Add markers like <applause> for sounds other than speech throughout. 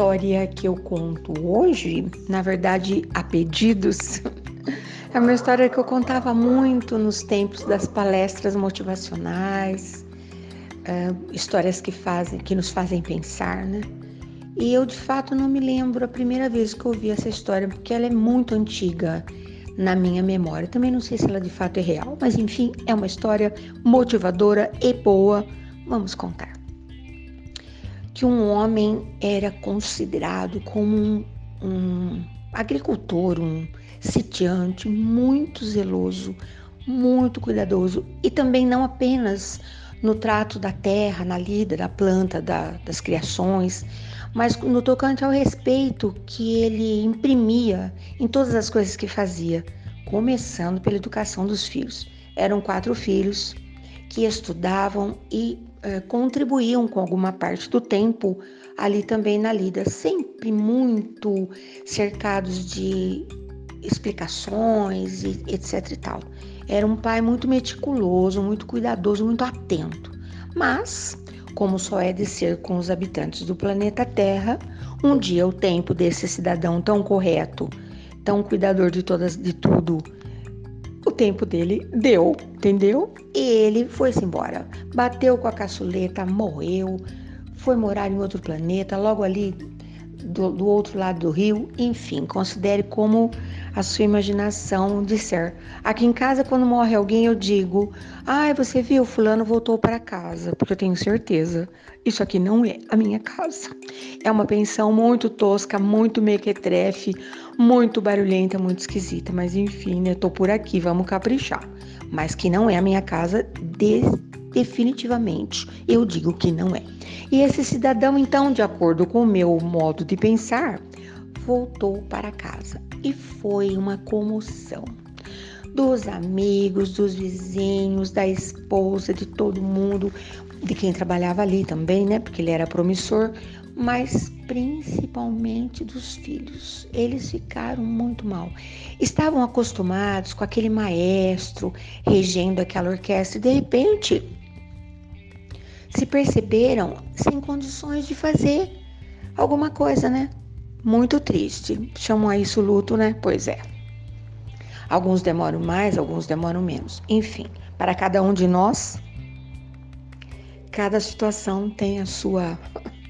história que eu conto hoje, na verdade, a pedidos, <laughs> é uma história que eu contava muito nos tempos das palestras motivacionais, uh, histórias que fazem, que nos fazem pensar, né? E eu de fato não me lembro a primeira vez que eu ouvi essa história, porque ela é muito antiga na minha memória. Também não sei se ela de fato é real, mas enfim, é uma história motivadora e boa. Vamos contar. Que um homem era considerado como um, um agricultor, um sitiante muito zeloso, muito cuidadoso e também não apenas no trato da terra, na lida da planta, da, das criações, mas no tocante ao respeito que ele imprimia em todas as coisas que fazia, começando pela educação dos filhos. Eram quatro filhos que estudavam e eh, contribuíam com alguma parte do tempo ali também na lida, sempre muito cercados de explicações e etc e tal. Era um pai muito meticuloso, muito cuidadoso, muito atento. Mas, como só é de ser com os habitantes do planeta Terra, um dia o tempo desse cidadão tão correto, tão cuidador de todas de tudo, tempo dele deu, entendeu? E ele foi-se embora. Bateu com a caçuleta, morreu, foi morar em outro planeta, logo ali do, do, outro lado do rio, enfim, considere como a sua imaginação disser. Aqui em casa, quando morre alguém, eu digo: ai, você viu, Fulano voltou para casa, porque eu tenho certeza, isso aqui não é a minha casa. É uma pensão muito tosca, muito mequetrefe, muito barulhenta, muito esquisita, mas enfim, né, tô por aqui, vamos caprichar. Mas que não é a minha casa, de, definitivamente, eu digo que não é. E esse cidadão, então, de acordo com o meu modo de pensar, voltou para casa e foi uma comoção. Dos amigos, dos vizinhos, da esposa, de todo mundo, de quem trabalhava ali também, né? Porque ele era promissor, mas principalmente dos filhos. Eles ficaram muito mal. Estavam acostumados com aquele maestro regendo aquela orquestra e de repente se perceberam sem condições de fazer alguma coisa, né? Muito triste. Chamam a isso luto, né? Pois é. Alguns demoram mais, alguns demoram menos. Enfim, para cada um de nós, cada situação tem a sua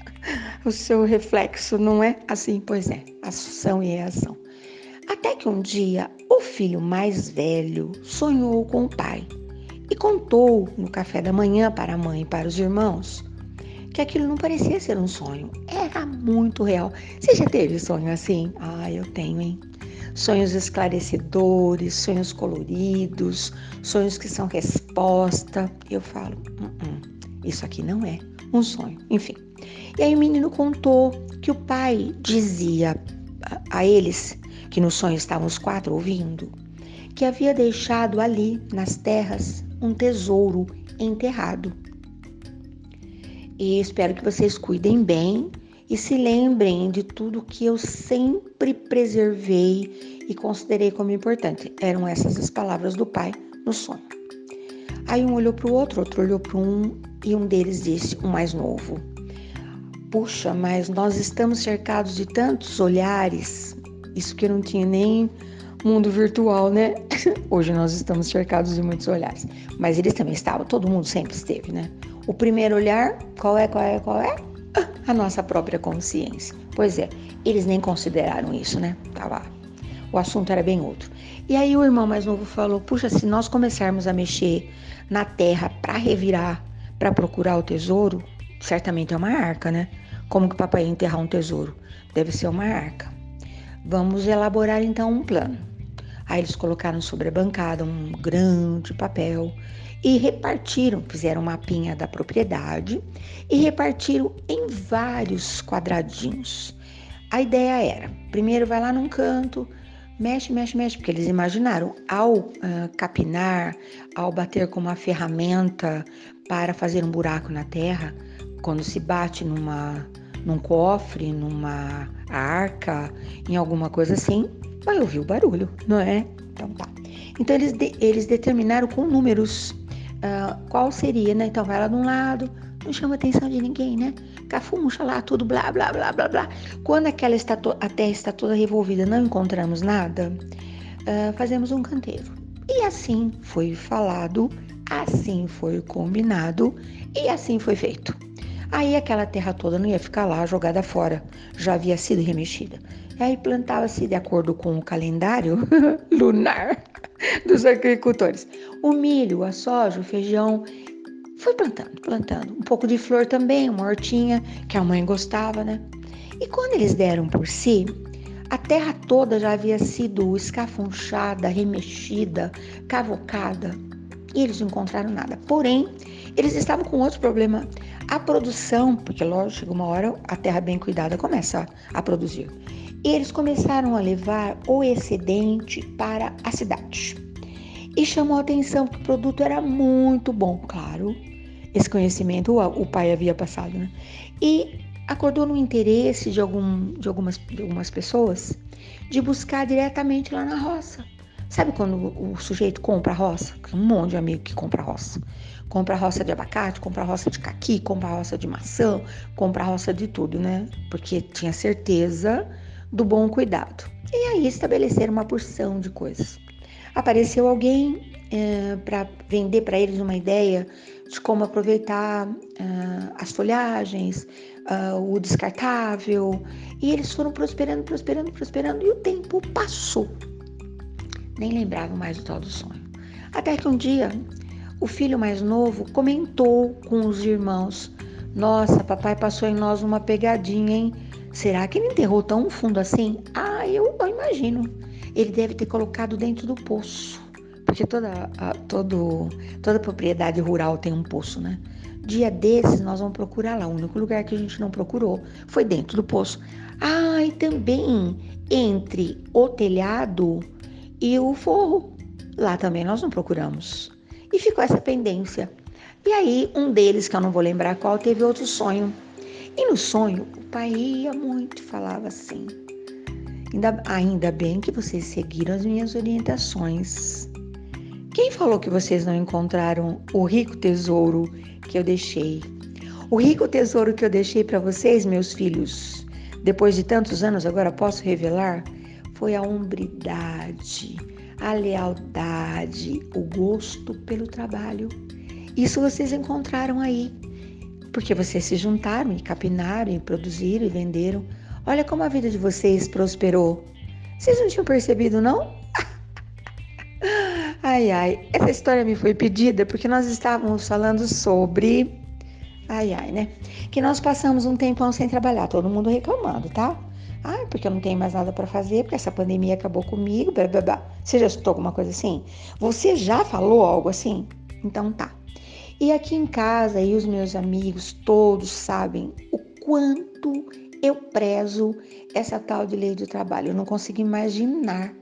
<laughs> o seu reflexo, não é? Assim, pois é, ação e reação. Até que um dia o filho mais velho sonhou com o pai e contou no café da manhã para a mãe e para os irmãos que aquilo não parecia ser um sonho, era muito real. Você já teve sonho assim? Ah, eu tenho, hein? Sonhos esclarecedores, sonhos coloridos, sonhos que são resposta. Eu falo, uh -uh, isso aqui não é um sonho. Enfim. E aí o menino contou que o pai dizia a, a eles, que no sonho estavam os quatro ouvindo, que havia deixado ali nas terras um tesouro enterrado. E espero que vocês cuidem bem e se lembrem de tudo que eu sempre preservei e considerei como importante. Eram essas as palavras do pai no sonho. Aí um olhou para o outro, outro olhou para um e um deles disse, o mais novo: Puxa, mas nós estamos cercados de tantos olhares. Isso que eu não tinha nem mundo virtual, né? <laughs> Hoje nós estamos cercados de muitos olhares. Mas eles também estavam, todo mundo sempre esteve, né? O primeiro olhar, qual é, qual é, qual é? A nossa própria consciência. Pois é, eles nem consideraram isso, né? Tava, o assunto era bem outro. E aí o irmão mais novo falou: Puxa, se nós começarmos a mexer na terra para revirar, para procurar o tesouro, certamente é uma arca, né? Como que o papai ia enterrar um tesouro? Deve ser uma arca. Vamos elaborar então um plano. Aí eles colocaram sobre a bancada um grande papel e repartiram, fizeram um mapinha da propriedade e repartiram em vários quadradinhos. A ideia era: primeiro vai lá num canto, mexe, mexe, mexe, porque eles imaginaram ao uh, capinar, ao bater com uma ferramenta para fazer um buraco na terra, quando se bate numa num cofre, numa arca, em alguma coisa assim, vai ouvir o barulho, não é? Então tá. Então eles, de, eles determinaram com números uh, qual seria, né? Então vai lá de um lado, não chama atenção de ninguém, né? cafuncha lá, tudo blá, blá, blá, blá, blá. Quando aquela está a terra está toda revolvida, não encontramos nada, uh, fazemos um canteiro. E assim foi falado, assim foi combinado e assim foi feito. Aí aquela terra toda não ia ficar lá jogada fora, já havia sido remexida. Aí plantava-se de acordo com o calendário <laughs> lunar <laughs> dos agricultores. O milho, a soja, o feijão. Foi plantando, plantando. Um pouco de flor também, uma hortinha que a mãe gostava, né? E quando eles deram por si, a terra toda já havia sido escafunchada, remexida, cavocada. E eles não encontraram nada. Porém, eles estavam com outro problema. A produção, porque lógico, uma hora a terra bem cuidada começa a produzir. E eles começaram a levar o excedente para a cidade. E chamou a atenção que o produto era muito bom, claro. Esse conhecimento o pai havia passado, né? E acordou no interesse de, algum, de, algumas, de algumas pessoas de buscar diretamente lá na roça. Sabe quando o sujeito compra roça? Tem um monte de amigo que compra roça. Compra roça de abacate, compra roça de caqui, compra roça de maçã, compra roça de tudo, né? Porque tinha certeza do bom cuidado. E aí estabeleceram uma porção de coisas. Apareceu alguém é, para vender para eles uma ideia de como aproveitar uh, as folhagens, uh, o descartável, e eles foram prosperando, prosperando, prosperando, e o tempo passou. Nem lembravam mais do tal do sonho. Até que um dia, o filho mais novo comentou com os irmãos: Nossa, papai passou em nós uma pegadinha, hein? Será que ele enterrou tão fundo assim? Ah, eu, eu imagino. Ele deve ter colocado dentro do poço. Porque toda, a, todo, toda propriedade rural tem um poço, né? Dia desses nós vamos procurar lá. O único lugar que a gente não procurou foi dentro do poço. Ah, e também entre o telhado e o forro. Lá também nós não procuramos. E ficou essa pendência. E aí, um deles, que eu não vou lembrar qual, teve outro sonho. E no sonho, o pai ia muito falava assim: ainda, ainda bem que vocês seguiram as minhas orientações. Quem falou que vocês não encontraram o rico tesouro que eu deixei? O rico tesouro que eu deixei para vocês, meus filhos, depois de tantos anos, agora posso revelar, foi a hombridade, a lealdade, o gosto pelo trabalho. Isso vocês encontraram aí porque vocês se juntaram e capinaram e produziram e venderam. Olha como a vida de vocês prosperou. Vocês não tinham percebido, não? <laughs> ai, ai, essa história me foi pedida porque nós estávamos falando sobre. Ai, ai, né? Que nós passamos um tempão sem trabalhar, todo mundo reclamando, tá? Ai, porque eu não tenho mais nada para fazer, porque essa pandemia acabou comigo, blá, blá, blá. Você já escutou alguma coisa assim? Você já falou algo assim? Então tá. E aqui em casa, e os meus amigos todos sabem o quanto eu prezo essa tal de lei do trabalho. Eu não consigo imaginar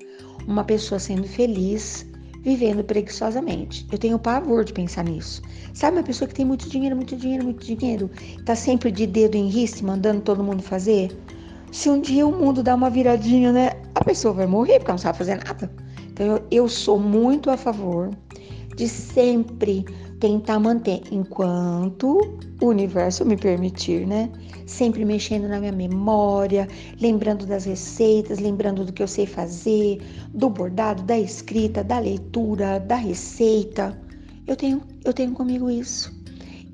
uma pessoa sendo feliz vivendo preguiçosamente. Eu tenho pavor de pensar nisso. Sabe uma pessoa que tem muito dinheiro, muito dinheiro, muito dinheiro, tá sempre de dedo em riste, mandando todo mundo fazer? Se um dia o mundo dá uma viradinha, né? A pessoa vai morrer porque não sabe fazer nada. Então eu, eu sou muito a favor de sempre tentar manter enquanto o universo me permitir, né? Sempre mexendo na minha memória, lembrando das receitas, lembrando do que eu sei fazer, do bordado, da escrita, da leitura, da receita. Eu tenho, eu tenho comigo isso.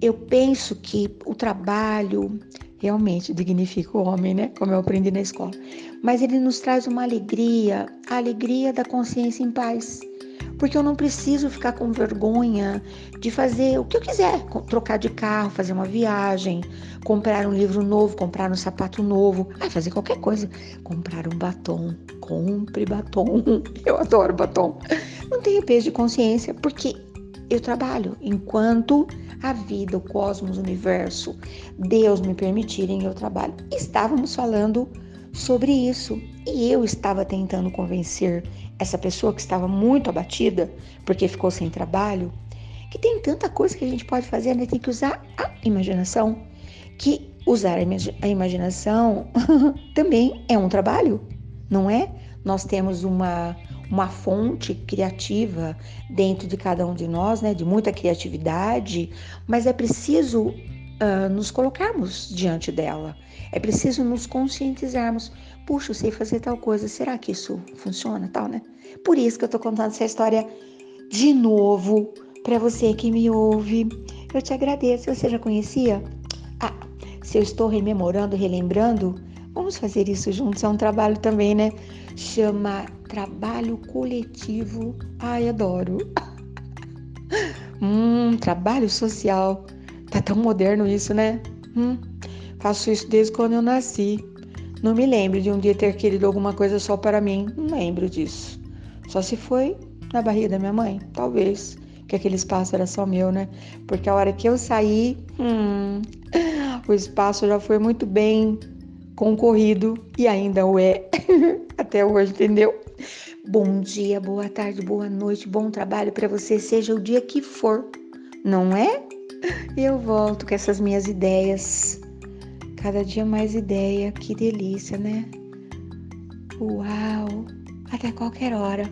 Eu penso que o trabalho realmente dignifica o homem, né? Como eu aprendi na escola. Mas ele nos traz uma alegria, a alegria da consciência em paz porque eu não preciso ficar com vergonha de fazer o que eu quiser, trocar de carro, fazer uma viagem, comprar um livro novo, comprar um sapato novo, ah, fazer qualquer coisa, comprar um batom, compre batom, <laughs> eu adoro batom. Não tenho peso de consciência porque eu trabalho enquanto a vida, o cosmos, o universo, Deus me permitirem, eu trabalho. Estávamos falando sobre isso e eu estava tentando convencer essa pessoa que estava muito abatida porque ficou sem trabalho, que tem tanta coisa que a gente pode fazer, né? Tem que usar a imaginação. Que usar a imaginação <laughs> também é um trabalho, não é? Nós temos uma, uma fonte criativa dentro de cada um de nós, né? De muita criatividade, mas é preciso uh, nos colocarmos diante dela. É preciso nos conscientizarmos. Puxa, eu sei fazer tal coisa. Será que isso funciona, tal, né? Por isso que eu tô contando essa história de novo para você que me ouve. Eu te agradeço. Você já conhecia? Ah, se eu estou rememorando, relembrando, vamos fazer isso juntos. É um trabalho também, né? Chama trabalho coletivo. Ai, adoro. hum, trabalho social. Tá tão moderno isso, né? Hum, faço isso desde quando eu nasci. Não me lembro de um dia ter querido alguma coisa só para mim. Não lembro disso. Só se foi na barriga da minha mãe, talvez. Que aquele espaço era só meu, né? Porque a hora que eu saí, hum, o espaço já foi muito bem concorrido e ainda o é <laughs> até hoje, entendeu? Bom dia, boa tarde, boa noite, bom trabalho para você, seja o dia que for, não é? E eu volto com essas minhas ideias. Cada dia mais ideia, que delícia, né? Uau! Até qualquer hora.